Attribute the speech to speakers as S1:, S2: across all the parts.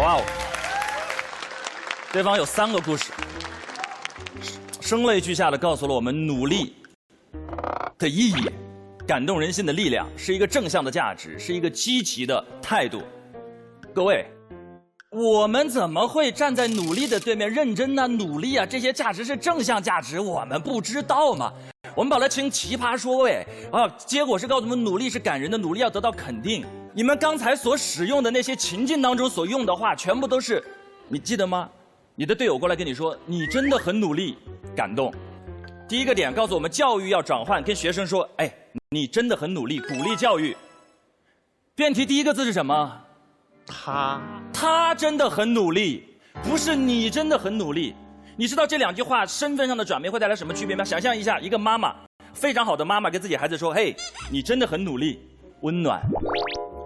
S1: 哇哦！对方有三个故事，声泪俱下的告诉了我们努力的意义，感动人心的力量，是一个正向的价值，是一个积极的态度。各位，我们怎么会站在努力的对面？认真呢？努力啊！这些价值是正向价值，我们不知道吗？我们把它听奇葩说，哎，啊，结果是告诉我们努力是感人的，努力要得到肯定。你们刚才所使用的那些情境当中所用的话，全部都是，你记得吗？你的队友过来跟你说，你真的很努力，感动。第一个点告诉我们，教育要转换，跟学生说，哎，你真的很努力，鼓励教育。辩题第一个字是什么？
S2: 他，
S1: 他真的很努力，不是你真的很努力。你知道这两句话身份上的转变会带来什么区别吗？想象一下，一个妈妈，非常好的妈妈，跟自己孩子说，嘿，你真的很努力，温暖。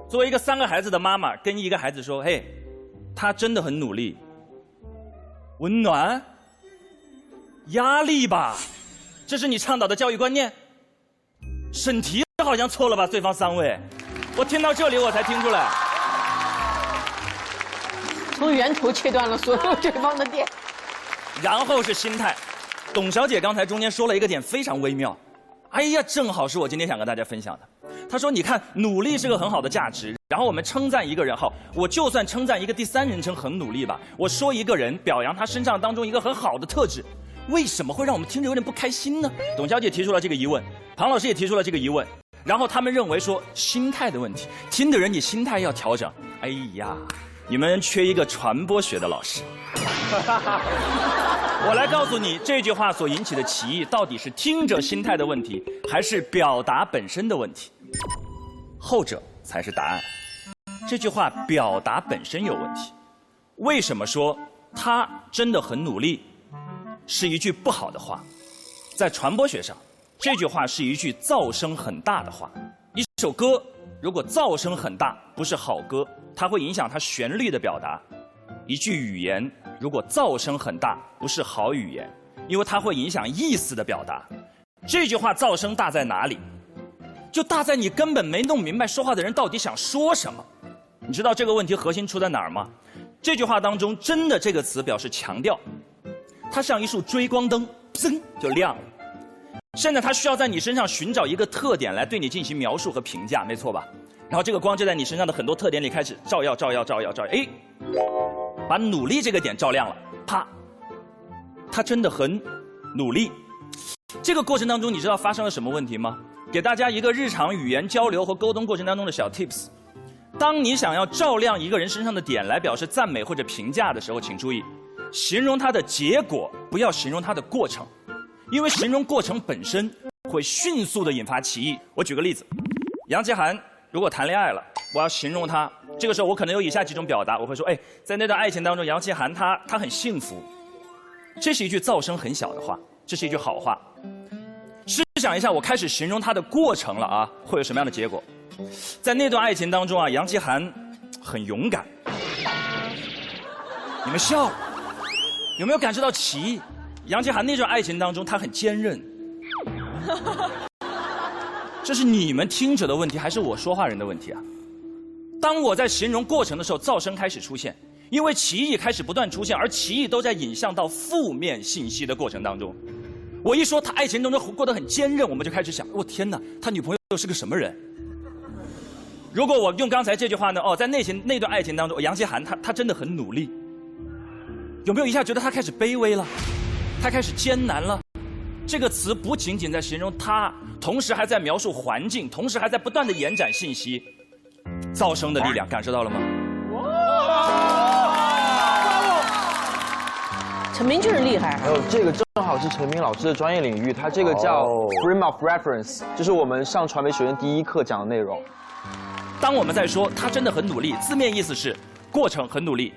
S1: 作为一个三个孩子的妈妈，跟一个孩子说：“嘿，他真的很努力，温暖，压力吧，这是你倡导的教育观念。”审题好像错了吧？对方三位，我听到这里我才听出来，
S3: 从源头切断了所有对方的电。
S1: 然后是心态，董小姐刚才中间说了一个点非常微妙，哎呀，正好是我今天想跟大家分享的。他说：“你看，努力是个很好的价值。然后我们称赞一个人，好，我就算称赞一个第三人称很努力吧。我说一个人，表扬他身上当中一个很好的特质，为什么会让我们听着有点不开心呢？”董小姐提出了这个疑问，庞老师也提出了这个疑问。然后他们认为说心态的问题，听的人你心态要调整。哎呀，你们缺一个传播学的老师。我来告诉你，这句话所引起的歧义到底是听者心态的问题，还是表达本身的问题？后者才是答案。这句话表达本身有问题。为什么说他真的很努力？是一句不好的话。在传播学上，这句话是一句噪声很大的话。一首歌如果噪声很大，不是好歌，它会影响它旋律的表达。一句语言如果噪声很大，不是好语言，因为它会影响意思的表达。这句话噪声大在哪里？就大在你根本没弄明白说话的人到底想说什么，你知道这个问题核心出在哪儿吗？这句话当中“真的”这个词表示强调，它像一束追光灯，噌就亮了。现在它需要在你身上寻找一个特点来对你进行描述和评价，没错吧？然后这个光就在你身上的很多特点里开始照耀、照耀、照耀、照耀，哎，把努力这个点照亮了，啪，他真的很努力。这个过程当中，你知道发生了什么问题吗？给大家一个日常语言交流和沟通过程当中的小 tips：当你想要照亮一个人身上的点来表示赞美或者评价的时候，请注意，形容它的结果，不要形容它的过程，因为形容过程本身会迅速的引发歧义。我举个例子，杨奇涵如果谈恋爱了，我要形容他，这个时候我可能有以下几种表达，我会说：哎，在那段爱情当中，杨奇涵他他很幸福。这是一句噪声很小的话，这是一句好话。试想一下，我开始形容他的过程了啊，会有什么样的结果？在那段爱情当中啊，杨奇涵很勇敢。你们笑，有没有感受到歧义？杨奇涵那段爱情当中，他很坚韧。这是你们听者的问题，还是我说话人的问题啊？当我在形容过程的时候，噪声开始出现，因为歧义开始不断出现，而歧义都在引向到负面信息的过程当中。我一说他爱情当中过得很坚韧，我们就开始想：我天哪，他女朋友是个什么人？如果我用刚才这句话呢？哦，在那情那段爱情当中，杨奇涵他他真的很努力，有没有一下觉得他开始卑微了？他开始艰难了？这个词不仅仅在形容他，同时还在描述环境，同时还在不断的延展信息。噪声的力量感受到了吗？
S3: 陈明就是厉害。
S2: 还有这个正好是陈明老师的专业领域，他这个叫 frame of reference，就是我们上传媒学院第一课讲的内容。
S1: 当我们在说他真的很努力，字面意思是过程很努力，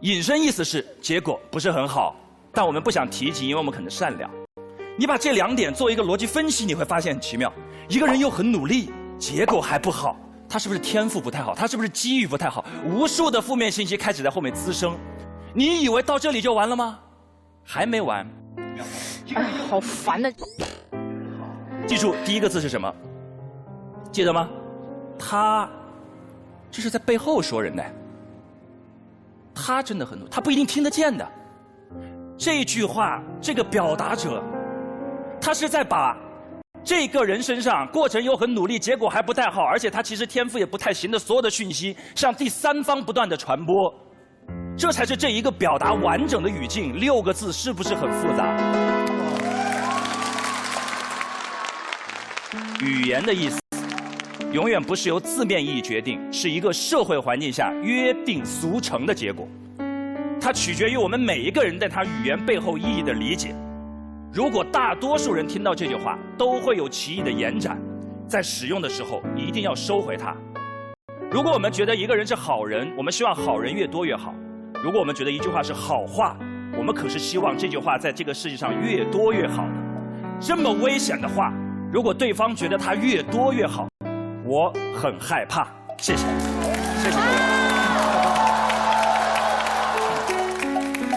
S1: 引申意思是结果不是很好，但我们不想提及，因为我们可能善良。你把这两点做一个逻辑分析，你会发现很奇妙。一个人又很努力，结果还不好，他是不是天赋不太好？他是不是机遇不太好？无数的负面信息开始在后面滋生。你以为到这里就完了吗？还没完。
S3: 哎，好烦的。
S1: 记住第一个字是什么？记得吗？他，这是在背后说人的。他真的很努，他不一定听得见的。这句话，这个表达者，他是在把这个人身上过程又很努力，结果还不太好，而且他其实天赋也不太行的所有的讯息，向第三方不断的传播，这才是这一个表达完整的语境。六个字是不是很复杂？语言的意思，永远不是由字面意义决定，是一个社会环境下约定俗成的结果。它取决于我们每一个人对它语言背后意义的理解。如果大多数人听到这句话都会有歧义的延展，在使用的时候一定要收回它。如果我们觉得一个人是好人，我们希望好人越多越好；如果我们觉得一句话是好话，我们可是希望这句话在这个世界上越多越好的。这么危险的话，如果对方觉得它越多越好，我很害怕。谢谢，谢谢各位。